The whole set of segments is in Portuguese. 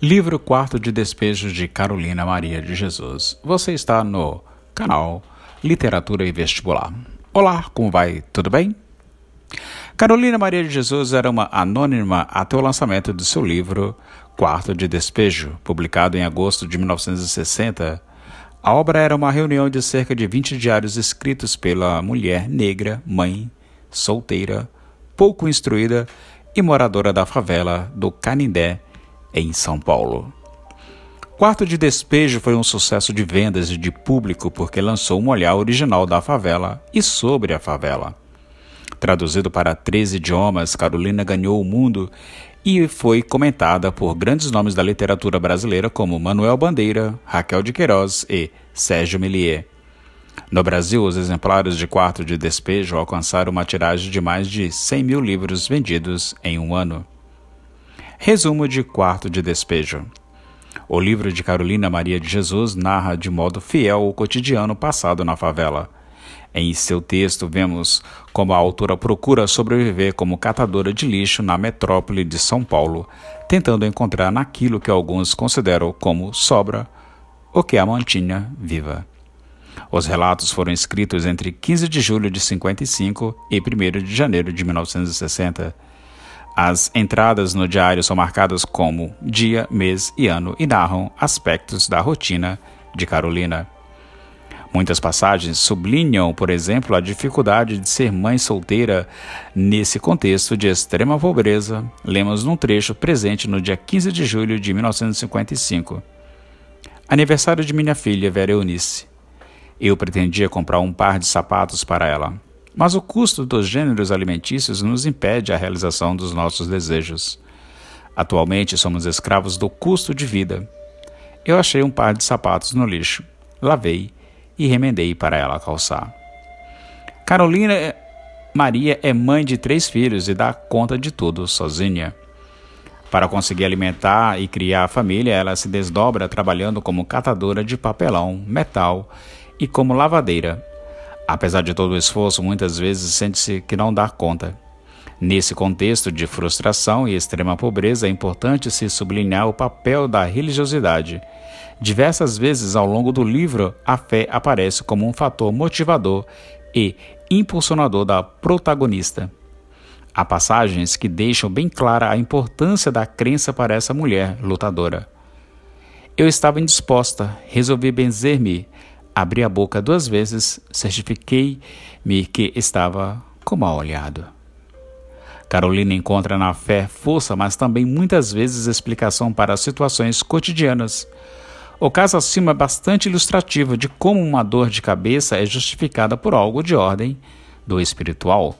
Livro Quarto de Despejo de Carolina Maria de Jesus. Você está no canal Literatura e Vestibular. Olá, como vai? Tudo bem? Carolina Maria de Jesus era uma anônima até o lançamento de seu livro Quarto de Despejo, publicado em agosto de 1960. A obra era uma reunião de cerca de 20 diários escritos pela mulher negra, mãe, solteira, pouco instruída e moradora da favela do Canindé, em São Paulo. Quarto de Despejo foi um sucesso de vendas e de público porque lançou um olhar original da favela e sobre a favela. Traduzido para 13 idiomas, Carolina ganhou o mundo e foi comentada por grandes nomes da literatura brasileira como Manuel Bandeira, Raquel de Queiroz e Sérgio Millier. No Brasil, os exemplares de Quarto de Despejo alcançaram uma tiragem de mais de 100 mil livros vendidos em um ano. Resumo de Quarto de Despejo. O livro de Carolina Maria de Jesus narra de modo fiel o cotidiano passado na favela. Em seu texto, vemos como a autora procura sobreviver como catadora de lixo na metrópole de São Paulo, tentando encontrar naquilo que alguns consideram como sobra o que a mantinha viva. Os relatos foram escritos entre 15 de julho de 55 e 1 de janeiro de 1960 as entradas no diário são marcadas como dia, mês e ano e narram aspectos da rotina de Carolina. Muitas passagens sublinham, por exemplo, a dificuldade de ser mãe solteira nesse contexto de extrema pobreza. Lemos num trecho presente no dia 15 de julho de 1955. Aniversário de minha filha, Vera Eunice. Eu pretendia comprar um par de sapatos para ela. Mas o custo dos gêneros alimentícios nos impede a realização dos nossos desejos. Atualmente somos escravos do custo de vida. Eu achei um par de sapatos no lixo, lavei e remendei para ela calçar. Carolina Maria é mãe de três filhos e dá conta de tudo sozinha. Para conseguir alimentar e criar a família, ela se desdobra trabalhando como catadora de papelão, metal e como lavadeira, Apesar de todo o esforço, muitas vezes sente-se que não dá conta. Nesse contexto de frustração e extrema pobreza, é importante se sublinhar o papel da religiosidade. Diversas vezes ao longo do livro, a fé aparece como um fator motivador e impulsionador da protagonista. Há passagens que deixam bem clara a importância da crença para essa mulher lutadora. Eu estava indisposta, resolvi benzer-me Abri a boca duas vezes, certifiquei-me que estava com mal olhado. Carolina encontra na fé força, mas também muitas vezes explicação para situações cotidianas. O caso acima é bastante ilustrativo de como uma dor de cabeça é justificada por algo de ordem do espiritual.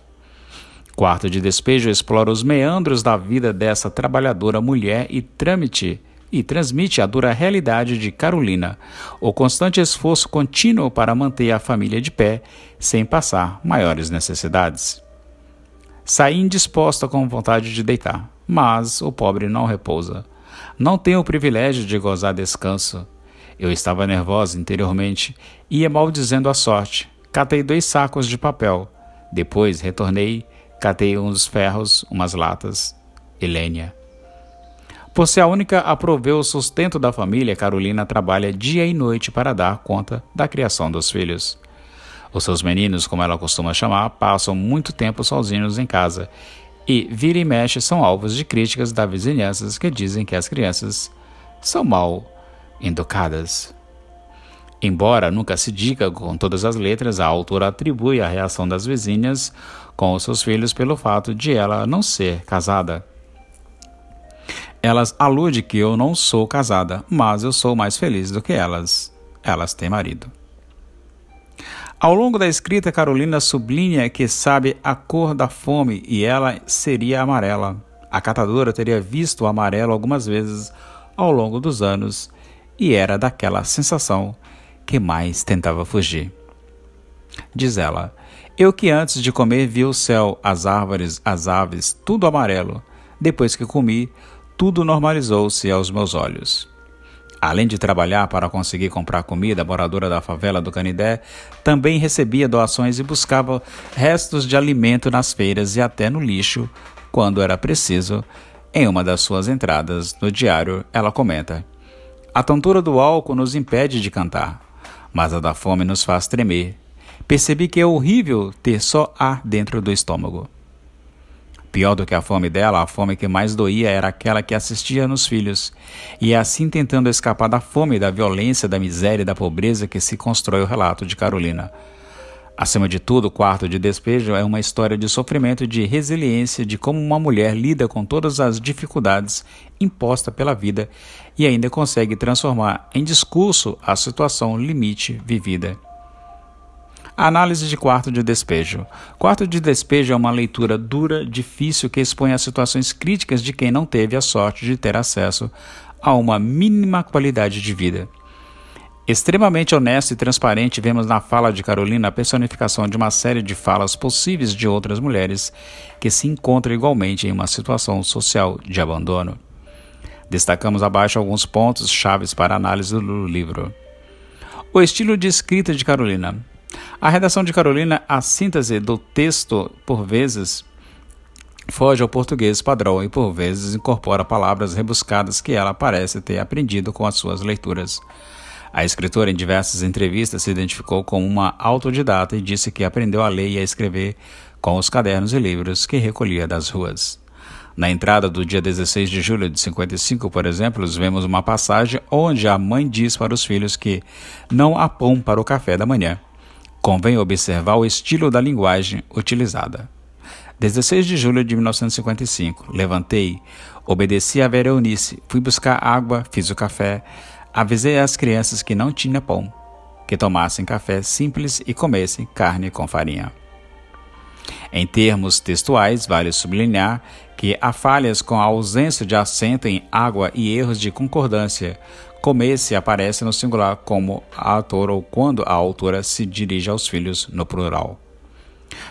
Quarto de despejo explora os meandros da vida dessa trabalhadora mulher e trâmite e transmite a dura realidade de Carolina, o constante esforço contínuo para manter a família de pé sem passar maiores necessidades. Saí indisposta com vontade de deitar, mas o pobre não repousa. Não tem o privilégio de gozar descanso. Eu estava nervosa interiormente, ia maldizendo a sorte. Catei dois sacos de papel. Depois retornei, catei uns ferros, umas latas e lenha. Por ser a única a prover o sustento da família, Carolina trabalha dia e noite para dar conta da criação dos filhos. Os seus meninos, como ela costuma chamar, passam muito tempo sozinhos em casa e, vira e mexe, são alvos de críticas da vizinhança que dizem que as crianças são mal educadas. Embora nunca se diga com todas as letras, a autora atribui a reação das vizinhas com os seus filhos pelo fato de ela não ser casada. Elas aludem que eu não sou casada, mas eu sou mais feliz do que elas. Elas têm marido. Ao longo da escrita, Carolina sublinha que sabe a cor da fome e ela seria amarela. A catadora teria visto o amarelo algumas vezes ao longo dos anos e era daquela sensação que mais tentava fugir. Diz ela: Eu que antes de comer vi o céu, as árvores, as aves, tudo amarelo. Depois que comi, tudo normalizou-se aos meus olhos. Além de trabalhar para conseguir comprar comida, a moradora da favela do Canidé também recebia doações e buscava restos de alimento nas feiras e até no lixo, quando era preciso, Em uma das suas entradas no diário, ela comenta: A tontura do álcool nos impede de cantar, mas a da fome nos faz tremer. Percebi que é horrível ter só ar dentro do estômago. Pior do que a fome dela, a fome que mais doía era aquela que assistia nos filhos, e é assim tentando escapar da fome, da violência, da miséria e da pobreza que se constrói o relato de Carolina. Acima de tudo, o quarto de despejo é uma história de sofrimento e de resiliência de como uma mulher lida com todas as dificuldades impostas pela vida e ainda consegue transformar em discurso a situação limite vivida. Análise de quarto de despejo. Quarto de despejo é uma leitura dura, difícil, que expõe as situações críticas de quem não teve a sorte de ter acesso a uma mínima qualidade de vida. Extremamente honesto e transparente, vemos na fala de Carolina a personificação de uma série de falas possíveis de outras mulheres que se encontram igualmente em uma situação social de abandono. Destacamos abaixo alguns pontos chaves para análise do livro. O estilo de escrita de Carolina. A redação de Carolina, a síntese do texto, por vezes, foge ao português padrão e por vezes incorpora palavras rebuscadas que ela parece ter aprendido com as suas leituras. A escritora, em diversas entrevistas, se identificou como uma autodidata e disse que aprendeu a ler e a escrever com os cadernos e livros que recolhia das ruas. Na entrada do dia 16 de julho de 55, por exemplo, vemos uma passagem onde a mãe diz para os filhos que não há pão para o café da manhã Convém observar o estilo da linguagem utilizada. 16 de julho de 1955. Levantei, obedeci a Vera Eunice, fui buscar água, fiz o café, avisei às crianças que não tinha pão, que tomassem café simples e comessem carne com farinha. Em termos textuais, vale sublinhar que há falhas com a ausência de acento em água e erros de concordância, como esse aparece no singular como a autora ou quando a autora se dirige aos filhos no plural.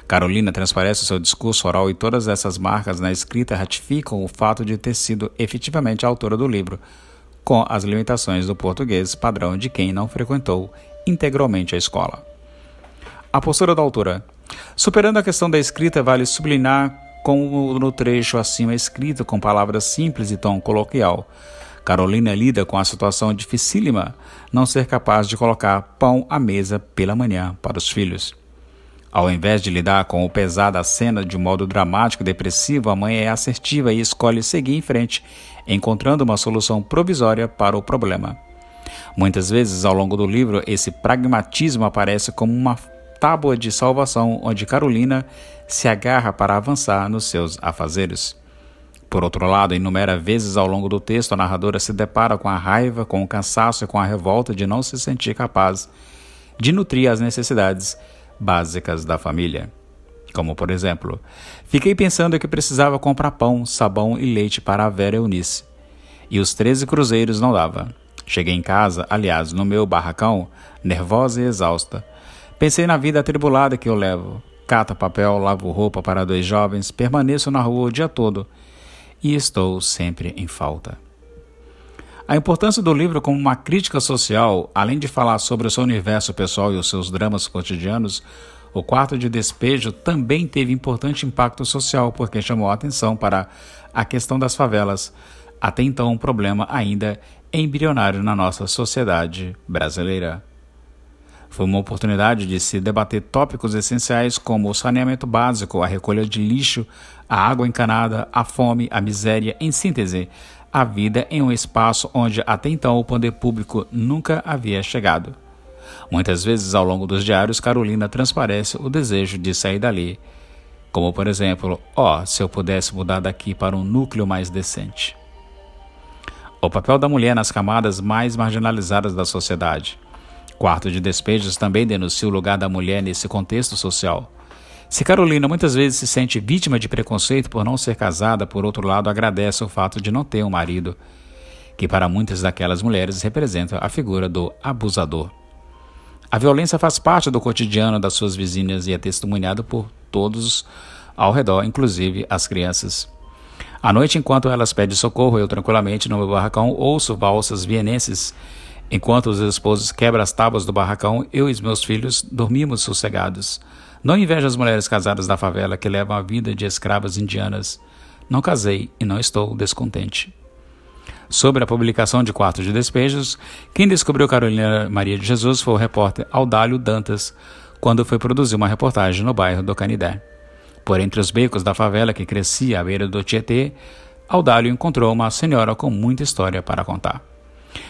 Carolina transparece o seu discurso oral e todas essas marcas na escrita ratificam o fato de ter sido efetivamente a autora do livro, com as limitações do português padrão de quem não frequentou integralmente a escola. A postura da autora. Superando a questão da escrita, vale sublinhar como no trecho acima escrito com palavras simples e tom coloquial, Carolina lida com a situação dificílima não ser capaz de colocar pão à mesa pela manhã para os filhos. Ao invés de lidar com o pesar da cena de um modo dramático e depressivo, a mãe é assertiva e escolhe seguir em frente, encontrando uma solução provisória para o problema. Muitas vezes, ao longo do livro, esse pragmatismo aparece como uma tábua de salvação onde Carolina se agarra para avançar nos seus afazeres. Por outro lado, inúmeras vezes ao longo do texto, a narradora se depara com a raiva, com o cansaço e com a revolta de não se sentir capaz de nutrir as necessidades básicas da família. Como, por exemplo, fiquei pensando que precisava comprar pão, sabão e leite para a Vera Eunice. E os 13 cruzeiros não dava. Cheguei em casa, aliás, no meu barracão, nervosa e exausta. Pensei na vida atribulada que eu levo. Cata papel, lavo roupa para dois jovens, permaneço na rua o dia todo e estou sempre em falta. A importância do livro como uma crítica social, além de falar sobre o seu universo pessoal e os seus dramas cotidianos, o quarto de despejo também teve importante impacto social porque chamou a atenção para a questão das favelas, até então um problema ainda embrionário na nossa sociedade brasileira. Foi uma oportunidade de se debater tópicos essenciais como o saneamento básico, a recolha de lixo, a água encanada, a fome, a miséria, em síntese, a vida em um espaço onde até então o poder público nunca havia chegado. Muitas vezes ao longo dos diários, Carolina transparece o desejo de sair dali, como por exemplo, ó, oh, se eu pudesse mudar daqui para um núcleo mais decente. O papel da mulher nas camadas mais marginalizadas da sociedade. Quarto de Despejos também denuncia o lugar da mulher nesse contexto social. Se Carolina muitas vezes se sente vítima de preconceito por não ser casada, por outro lado, agradece o fato de não ter um marido, que para muitas daquelas mulheres representa a figura do abusador. A violência faz parte do cotidiano das suas vizinhas e é testemunhada por todos ao redor, inclusive as crianças. À noite, enquanto elas pedem socorro, eu tranquilamente no meu barracão ouço valsas vienenses Enquanto os esposos quebram as tábuas do barracão, eu e meus filhos dormimos sossegados. Não invejo as mulheres casadas da favela que levam a vida de escravas indianas. Não casei e não estou descontente. Sobre a publicação de Quartos de Despejos, quem descobriu Carolina Maria de Jesus foi o repórter Audálio Dantas, quando foi produzir uma reportagem no bairro do Canidé. Por entre os becos da favela que crescia à beira do Tietê, Audálio encontrou uma senhora com muita história para contar.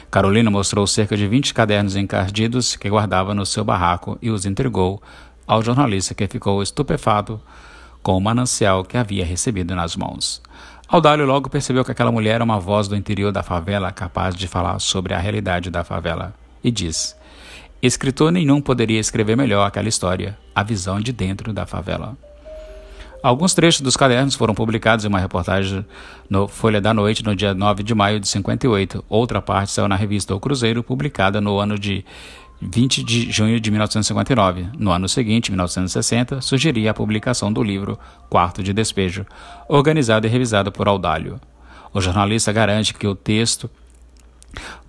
Carolina mostrou cerca de 20 cadernos encardidos que guardava no seu barraco e os entregou ao jornalista que ficou estupefato com o manancial que havia recebido nas mãos. Audálio logo percebeu que aquela mulher era uma voz do interior da favela capaz de falar sobre a realidade da favela e diz: Escritor nenhum poderia escrever melhor aquela história, a visão de dentro da favela. Alguns trechos dos cadernos foram publicados em uma reportagem no Folha da Noite no dia 9 de maio de 58. Outra parte saiu na revista O Cruzeiro, publicada no ano de 20 de junho de 1959. No ano seguinte, 1960, sugeria a publicação do livro Quarto de Despejo, organizado e revisado por Audálio. O jornalista garante que o texto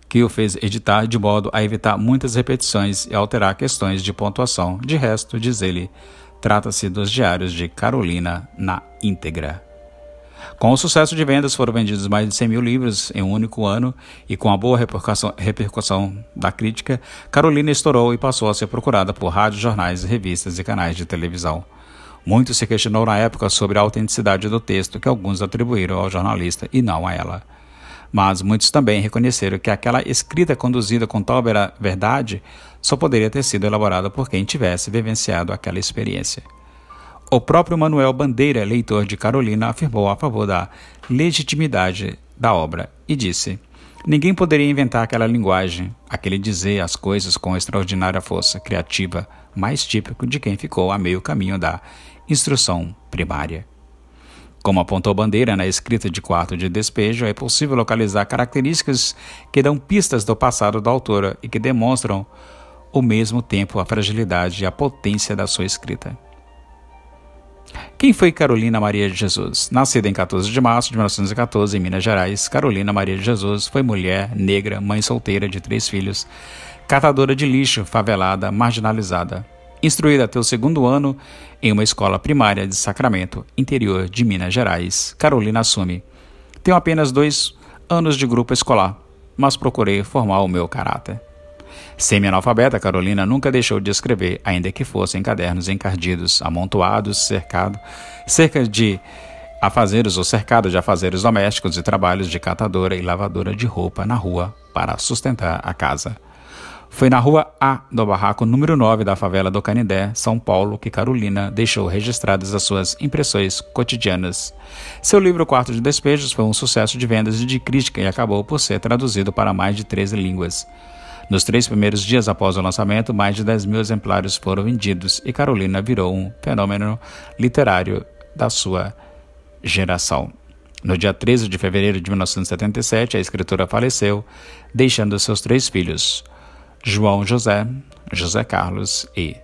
que o fez editar de modo a evitar muitas repetições e alterar questões de pontuação. De resto, diz ele, Trata-se dos diários de Carolina na íntegra. Com o sucesso de vendas, foram vendidos mais de 100 mil livros em um único ano e com a boa repercussão, repercussão da crítica, Carolina estourou e passou a ser procurada por rádios, jornais, revistas e canais de televisão. Muito se questionou na época sobre a autenticidade do texto que alguns atribuíram ao jornalista e não a ela mas muitos também reconheceram que aquela escrita conduzida com tal verdade só poderia ter sido elaborada por quem tivesse vivenciado aquela experiência. O próprio Manuel Bandeira, leitor de Carolina, afirmou a favor da legitimidade da obra e disse: Ninguém poderia inventar aquela linguagem, aquele dizer as coisas com extraordinária força criativa, mais típico de quem ficou a meio caminho da instrução primária. Como apontou Bandeira na escrita de quarto de despejo, é possível localizar características que dão pistas do passado da autora e que demonstram, ao mesmo tempo, a fragilidade e a potência da sua escrita. Quem foi Carolina Maria de Jesus? Nascida em 14 de março de 1914 em Minas Gerais, Carolina Maria de Jesus foi mulher, negra, mãe solteira de três filhos, catadora de lixo, favelada, marginalizada instruída até o segundo ano em uma escola primária de Sacramento, interior de Minas Gerais, Carolina assume. Tenho apenas dois anos de grupo escolar, mas procurei formar o meu caráter. Semi-analfabeta, Carolina nunca deixou de escrever, ainda que fossem cadernos encardidos, amontoados, cercado, cerca de afazeres ou cercado de afazeres domésticos e trabalhos de catadora e lavadora de roupa na rua para sustentar a casa. Foi na rua A do barraco número 9 da favela do Canindé, São Paulo, que Carolina deixou registradas as suas impressões cotidianas. Seu livro Quarto de Despejos foi um sucesso de vendas e de crítica e acabou por ser traduzido para mais de 13 línguas. Nos três primeiros dias após o lançamento, mais de 10 mil exemplares foram vendidos e Carolina virou um fenômeno literário da sua geração. No dia 13 de fevereiro de 1977, a escritora faleceu, deixando seus três filhos. João José, José Carlos e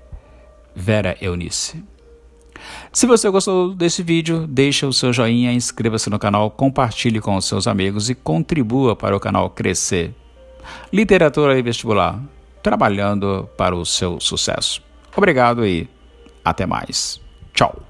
Vera Eunice. Se você gostou desse vídeo, deixe o seu joinha, inscreva-se no canal, compartilhe com os seus amigos e contribua para o canal crescer. Literatura e vestibular, trabalhando para o seu sucesso. Obrigado e até mais. Tchau.